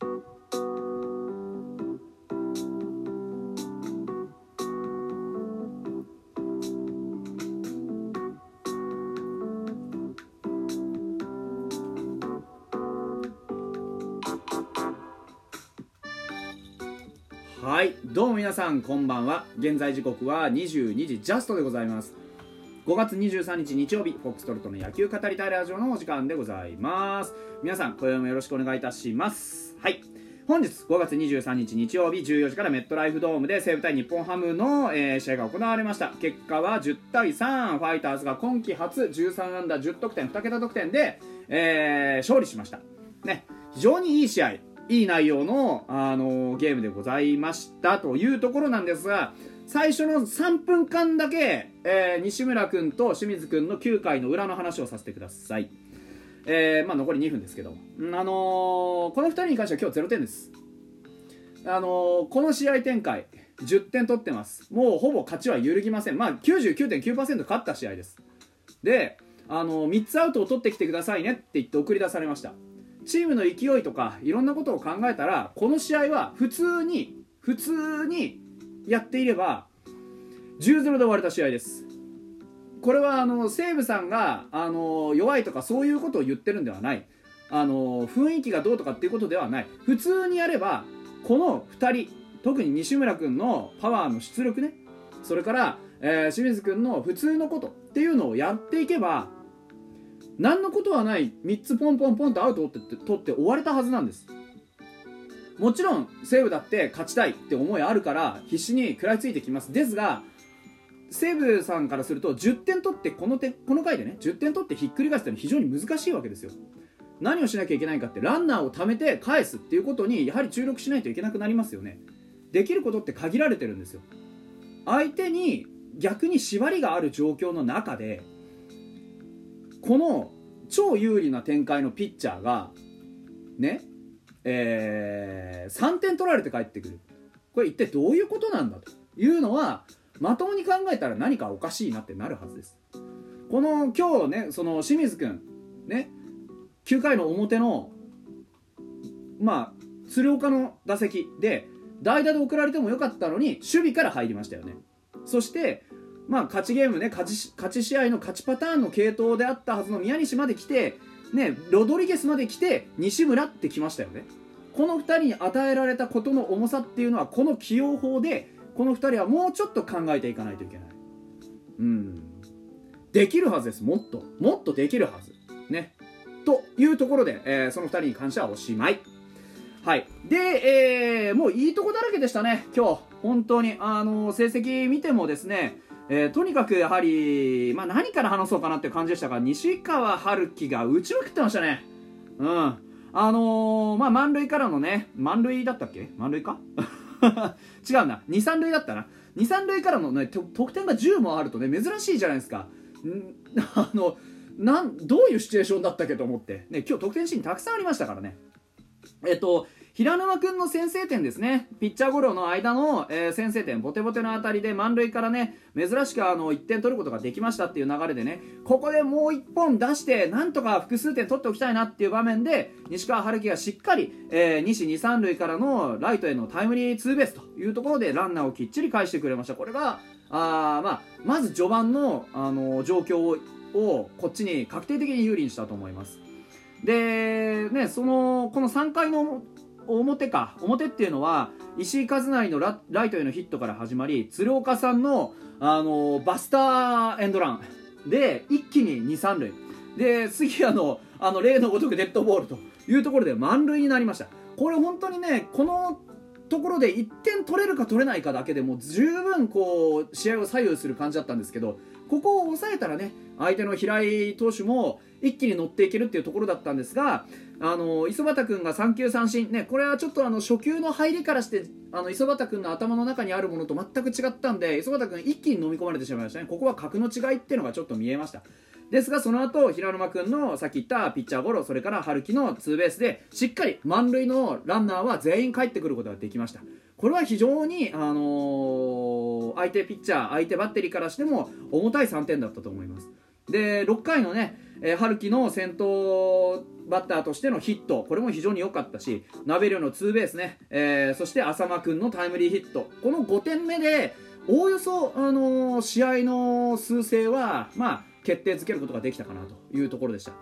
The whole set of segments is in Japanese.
はいどうも皆さんこんばんは。現在時刻は22時ジャストでございます。5月23日日曜日フォックストロットの野球語りたいラジオのお時間でございます。皆さん今宵もよろしくお願いいたします。はい。本日5月23日日曜日14時からメットライフドームで西武対日本ハムの、えー試合が行われました。結果は10対3ファイターズが今季初13安打10得点2桁得点で、えー勝利しました。ね。非常にいい試合。いい内容の、あのゲームでございました。というところなんですが最初の3分間だけ、えー西村君と清水君の9回の裏の話をさせてください。えーまあ、残り2分ですけど、あのーこの2人に関しては今日0点です、あのーこの試合展開10点取ってます。もうほぼ勝ちは揺るぎません。まあ99.9%勝った試合です。で、あの3つアウトを取ってきてくださいねって言って送り出されました。チームの勢いとかいろんなことを考えたらこの試合は普通に普通にやっていれば10-0で終われた試合です。これはあの西武さんがあの弱いとかそういうことを言ってるんではない。あの雰囲気がどうとかっていうことではない。普通にやればこの2人特に西村君のパワーの出力ね。それから、えー清水君の普通のことっていうのをやっていけば何のことはない。3つポンポンポンとアウトを取って取って終われたはずなんです。もちろん西武だって勝ちたいって思いあるから必死に食らいついてきます。ですが西武さんからすると10点取ってこの手この回でね10点取ってひっくり返すっていうのは非常に難しいわけですよ。何をしなきゃいけないかってランナーを貯めて返すっていうことにやはり注力しないといけなくなりますよね。できることって限られてるんですよ。相手に逆に縛りがある状況の中でこの超有利な展開のピッチャーがねえー3点取られて帰ってくる。これ一体どういうことなんだというのはまともに考えたら何かおかしいなってなるはずです。この今日ねその清水君ね9回の表のまあ鶴岡の打席で代打で送られてもよかったのに守備から入りましたよね。そしてまあ勝ちゲームね勝ち勝ち試合の勝ちパターンの系統であったはずの宮西まで来てねロドリゲスまで来て西村って来ましたよね。この2人に与えられたことの重さっていうのはこの起用法でこの2人はもうちょっと考えていかないといけない。うん。できるはずです。もっと。もっとできるはず。ね。というところで、えーその2人に関してはおしまい。はい。で、えーもういいとこだらけでしたね。今日。本当に。あの成績見てもですね。えーとにかくやはり、まあ、何から話そうかなっていう感じでしたが西川春樹が打ちまくってましたね。うん。あのーまあ満塁からのね。満塁だったっけ？満塁か？違うな。23塁だったな。23塁からのね得点が10もあるとね珍しいじゃないですか。ん あのなんどういうシチュエーションだったっけと思って、ね、今日得点シーンたくさんありましたからね。えっと平沼君の先制点ですね。ピッチャーゴロの間の、えー先制点。ボテボテの当たりで満塁からね珍しくあの1点取ることができましたっていう流れでね。ここでもう1本出してなんとか複数点取っておきたいなっていう場面で西川春樹がしっかり、えー西二三塁からのライトへのタイムリーツーベースというところでランナーをきっちり返してくれました。これがあ、まあ、まず序盤の、あの状況ををこっちに確定的に有利にしたと思います。でねそのこの3回の表か。表っていうのは石井和成のラライトへのヒットから始まり鶴岡さんの、あのバスターエンドラン。で一気に2、3塁。で杉谷のあの例のごとくデッドボールというところで満塁になりました。これ本当にねこのところで1点取れるか取れないかだけでも十分こう試合を左右する感じだったんですけどここを抑えたらね相手の平井投手も一気に乗っていけるっていうところだったんですがあの磯畑君が3球三振。ねこれはちょっとあの初球の入りからしてあの磯畑君の頭の中にあるものと全く違ったんで磯畑君一気に飲み込まれてしまいましたね。ここは格の違いっていうのがちょっと見えました。ですがその後平沼君のさっき言ったピッチャーゴロそれから春樹のツーベースでしっかり満塁のランナーは全員帰ってくることができました。これは非常に、あのー相手ピッチャー相手バッテリーからしても重たい3点だったと思います。で6回のね、えー、春樹の先頭バッターとしてのヒット。これも非常に良かったしナベルのツーベースね、えー、そして浅間君のタイムリーヒット。この5点目でおおよそ、あのー、試合の数勢は、まあ、決定づけることができたかなというところでした。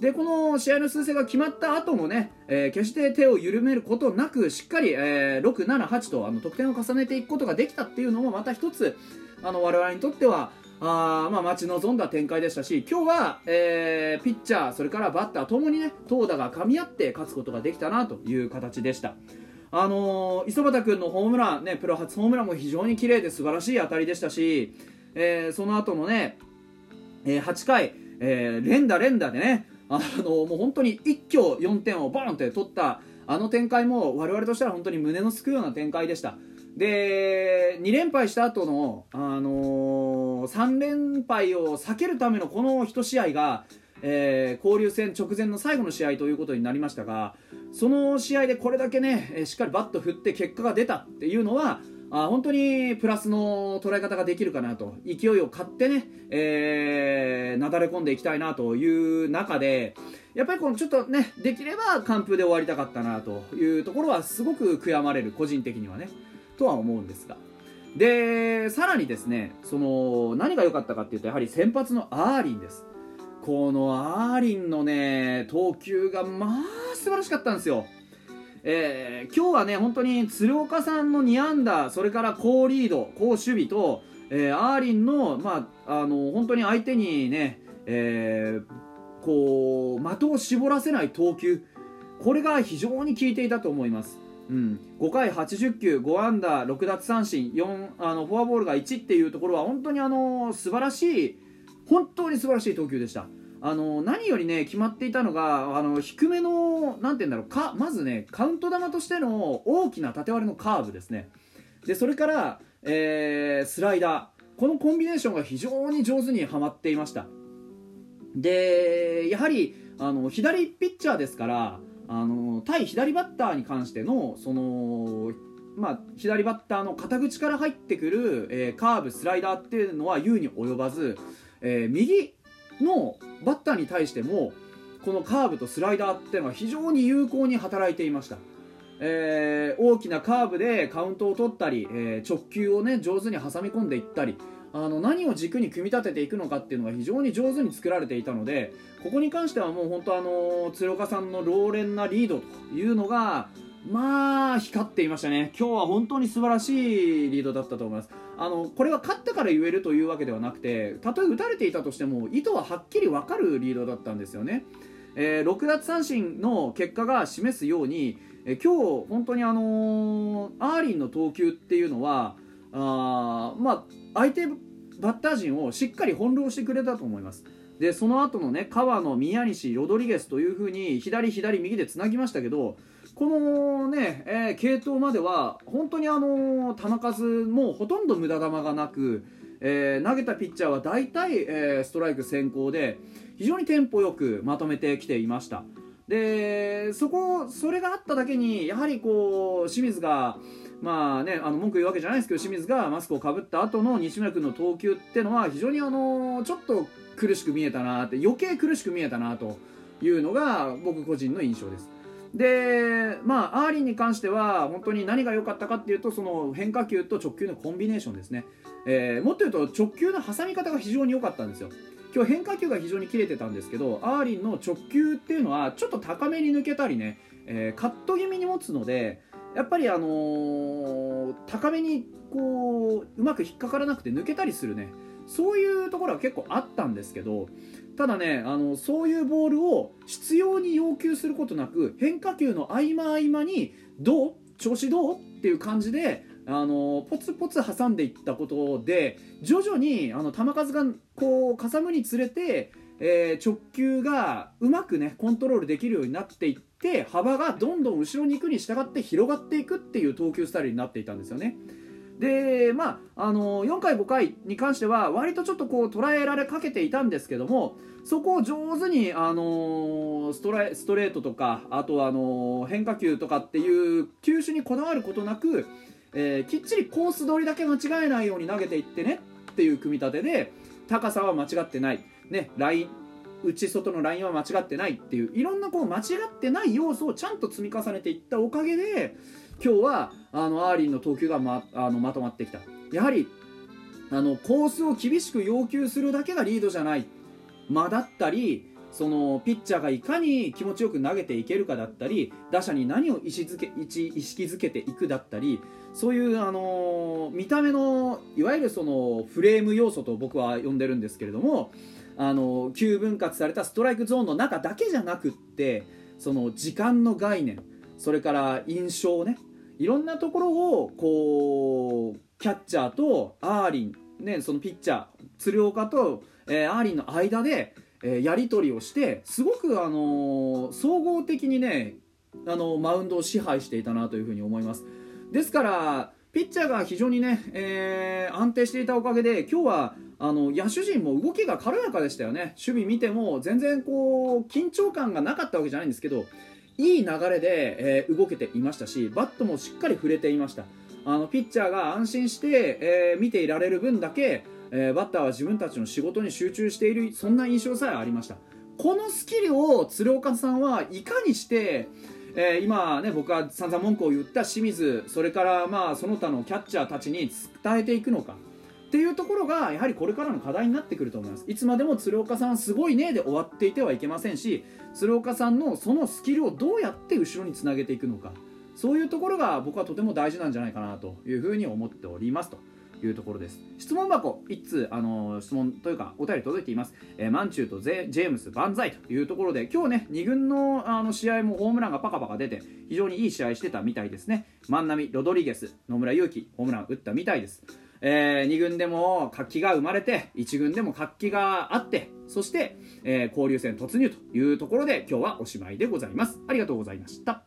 でこの試合の数勢が決まった後もね、えー、決して手を緩めることなくしっかり、えー、6、7、8とあの得点を重ねていくことができたっていうのもまた一つあの我々にとってはあまあ待ち望んだ展開でしたし今日は、えー、ピッチャーそれからバッターともにね投打が噛み合って勝つことができたなという形でした。あのー、磯畑君のホームラン、ね、プロ初ホームランも非常に綺麗で素晴らしい当たりでしたし、えー、その後のね、えー、8回、えー、連打連打でね、あのもう本当に一挙4点をボンって取ったあの展開も我々としては本当に胸のすくような展開でしたで2連敗した後のあのー、3連敗を避けるためのこの1試合が、えー、交流戦直前の最後の試合ということになりましたがその試合でこれだけねしっかりバット振って結果が出たっていうのはあ本当にプラスの捉え方ができるかなと。勢いを買ってね、えー、なだれ込んでいきたいなという中でやっぱりこのちょっとねできれば完封で終わりたかったなというところはすごく悔やまれる個人的にはねとは思うんですが。でさらにですねその何が良かったかっていうとやはり先発のアーリンです。このアーリンのね投球がまあ素晴らしかったんですよ。えー、今日はね本当に鶴岡さんの2安打それから好リード好守備と、えー、アーリンの,、まあ、あの本当に相手にね、えー、こう的を絞らせない投球。これが非常に効いていたと思います。うん、5回80球5安打6奪三振4あのフォアボールが1っていうところは本当にあの素晴らしい本当に素晴らしい投球でした。あの何よりね決まっていたのがあの低めのなて言うんだろうかまずねカウント球としての大きな縦割りのカーブですね。でそれから、えー、スライダー。このコンビネーションが非常に上手にはまっていました。でやはりあの左ピッチャーですからあの対左バッターに関してのそのまあ、左バッターの肩口から入ってくる、えー、カーブスライダーっていうのは優に及ばず、えー、右のバッターに対してもこのカーブとスライダーっていうのは非常に有効に働いていました、えー、大きなカーブでカウントを取ったり、え、直球をね上手に挟み込んでいったりあの何を軸に組み立てていくのかっていうのが非常に上手に作られていたのでここに関してはもう本当あの鶴岡さんの老練なリードというのがまあ光っていましたね。今日は本当に素晴らしいリードだったと思います。あのこれは勝ったから言えるというわけではなくてたとえ打たれていたとしても意図ははっきり分かるリードだったんですよね、えー、6奪三振の結果が示すように、えー、今日本当にあのー、アーリンの投球っていうのはあまあ相手バッター陣をしっかり翻弄してくれたと思います。でその後のね川野宮西ロドリゲスというふうに左左右でつなぎましたけどこのね、えー、系統までは本当にあの球数もほとんど無駄球がなく、えー、投げたピッチャーは大体、えー、ストライク先行で非常にテンポよくまとめてきていました。でそこそれがあっただけにやはりこう清水がまあねあの文句言うわけじゃないですけど清水がマスクをかぶった後の西村君の投球っていうのは非常にあのちょっと苦しく見えたなって余計苦しく見えたなというのが僕個人の印象です。でまあアーリンに関しては本当に何が良かったかっていうとその変化球と直球のコンビネーションですね、えー、もっと言うと直球の挟み方が非常に良かったんですよ。今日変化球が非常に切れてたんですけどアーリンの直球っていうのはちょっと高めに抜けたりね、えー、カット気味に持つのでやっぱりあのー、高めにこううまく引っかからなくて抜けたりするね。そういうところは結構あったんですけどただねあのそういうボールを必要に要求することなく変化球の合間合間にどう？調子どう？っていう感じであのポツポツ挟んでいったことで徐々にあの球数がこうかさむにつれて、えー、直球がうまくねコントロールできるようになっていって幅がどんどん後ろに行くに従って広がっていくっていう投球スタイルになっていたんですよね。でまあ、あの4回、5回に関しては割とちょっとこう捉えられかけていたんですけどもそこを上手に、あのストレートとかあとはあの変化球とかっていう球種にこだわることなく、えー、きっちりコース取りだけ間違えないように投げていってねっていう組み立てで高さは間違ってない、ね、ライン内外のラインは間違ってないっていういろんなこう間違ってない要素をちゃんと積み重ねていったおかげで今日はあのアーリンの投球がまあのまとまってきた。やはりあのコースを厳しく要求するだけがリードじゃない。間だったりそのピッチャーがいかに気持ちよく投げていけるかだったり打者に何を意識づけ意識づけていくだったりそういう、あの見た目のいわゆるそのフレーム要素と僕は呼んでるんですけれども、あの急分割されたストライクゾーンの中だけじゃなくってその時間の概念それから印象ねいろんなところをこうキャッチャーとアーリン、ね、そのピッチャー鶴岡と、えー、アーリンの間で、えー、やり取りをしてすごく、あのー、総合的にねあのマウンドを支配していたなというふうに思います。ですからピッチャーが非常にね、えー、安定していたおかげで今日はあの野手陣も動きが軽やかでしたよね。守備見ても全然こう緊張感がなかったわけじゃないんですけどいい流れで、えー、動けていましたしバットもしっかり触れていました。あのピッチャーが安心して、えー、見ていられる分だけ、えー、バッターは自分たちの仕事に集中しているそんな印象さえありました。このスキルを鶴岡さんはいかにして、えー、今ね僕は散々文句を言った清水それからまあその他のキャッチャーたちに伝えていくのか。っていうところがやはりこれからの課題になってくると思います。いつまでも鶴岡さんすごいねで終わっていてはいけませんし鶴岡さんのそのスキルをどうやって後ろにつなげていくのか。そういうところが僕はとても大事なんじゃないかなというふうに思っております。というところです。質問箱1通あの質問というかお便り届いています、えー、マンチューとゼジェームス万歳というところで今日ね2軍のあの試合もホームランがパカパカ出て非常にいい試合してたみたいですね。万波ロドリゲス野村祐希ホームラン打ったみたいです。えー、2軍でも活気が生まれて1軍でも活気があってそして、えー、交流戦突入というところで今日はおしまいでございます。ありがとうございました。